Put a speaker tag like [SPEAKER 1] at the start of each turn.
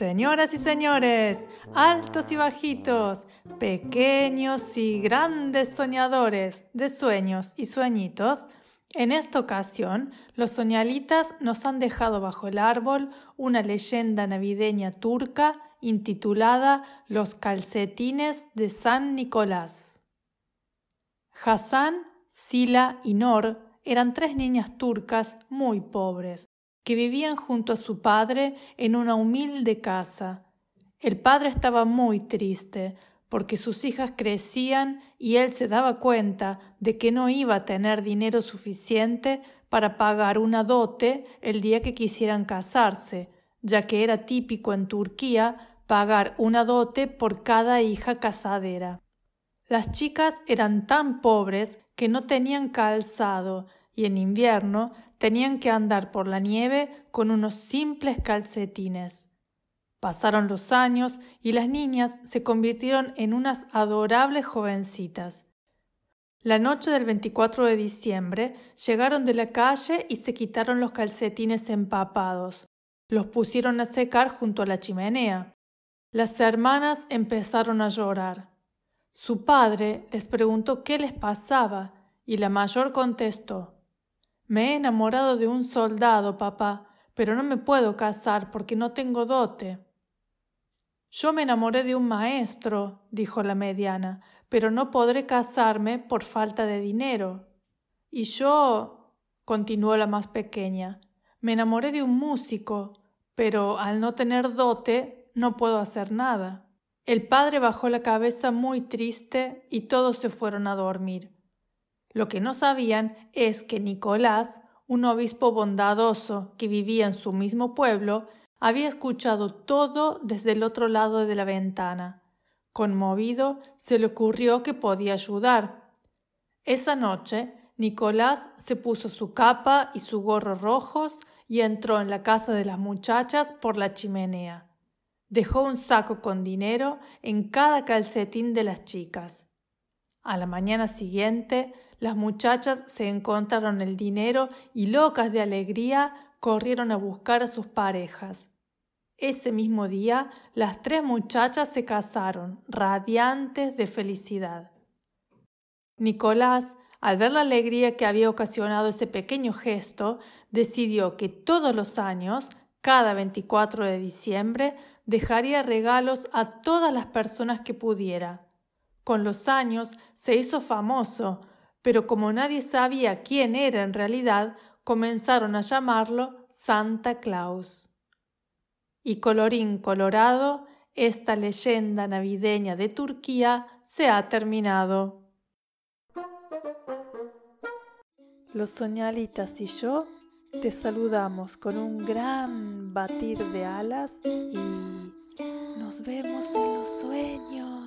[SPEAKER 1] Señoras y señores, altos y bajitos, pequeños y grandes soñadores de sueños y sueñitos, en esta ocasión los soñalitas nos han dejado bajo el árbol una leyenda navideña turca intitulada Los calcetines de San Nicolás. Hassan, Sila y Nor eran tres niñas turcas muy pobres, que vivían junto a su padre en una humilde casa. El padre estaba muy triste porque sus hijas crecían y él se daba cuenta de que no iba a tener dinero suficiente para pagar una dote el día que quisieran casarse, ya que era típico en Turquía pagar una dote por cada hija casadera. Las chicas eran tan pobres que no tenían calzado y en invierno tenían que andar por la nieve con unos simples calcetines. Pasaron los años y las niñas se convirtieron en unas adorables jovencitas. La noche del 24 de diciembre llegaron de la calle y se quitaron los calcetines empapados. Los pusieron a secar junto a la chimenea. Las hermanas empezaron a llorar. Su padre les preguntó qué les pasaba y la mayor contestó Me he enamorado de un soldado, papá, pero no me puedo casar porque no tengo dote. Yo me enamoré de un maestro, dijo la mediana, pero no podré casarme por falta de dinero. Y yo, continuó la más pequeña, me enamoré de un músico, pero al no tener dote no puedo hacer nada. El padre bajó la cabeza muy triste y todos se fueron a dormir. Lo que no sabían es que Nicolás, un obispo bondadoso que vivía en su mismo pueblo, había escuchado todo desde el otro lado de la ventana. Conmovido, se le ocurrió que podía ayudar. Esa noche, Nicolás se puso su capa y su gorro rojos y entró en la casa de las muchachas por la chimenea. Dejó un saco con dinero en cada calcetín de las chicas. A la mañana siguiente, las muchachas se encontraron el dinero y locas de alegría corrieron a buscar a sus parejas. Ese mismo día, las tres muchachas se casaron, radiantes de felicidad. Nicolás, al ver la alegría que había ocasionado ese pequeño gesto, decidió que todos los años cada 24 de diciembre dejaría regalos a todas las personas que pudiera. Con los años se hizo famoso, pero como nadie sabía quién era en realidad, comenzaron a llamarlo Santa Claus. Y colorín colorado, esta leyenda navideña de Turquía se ha terminado. Los soñalitas y yo te saludamos con un gran batir de alas y nos vemos en los sueños.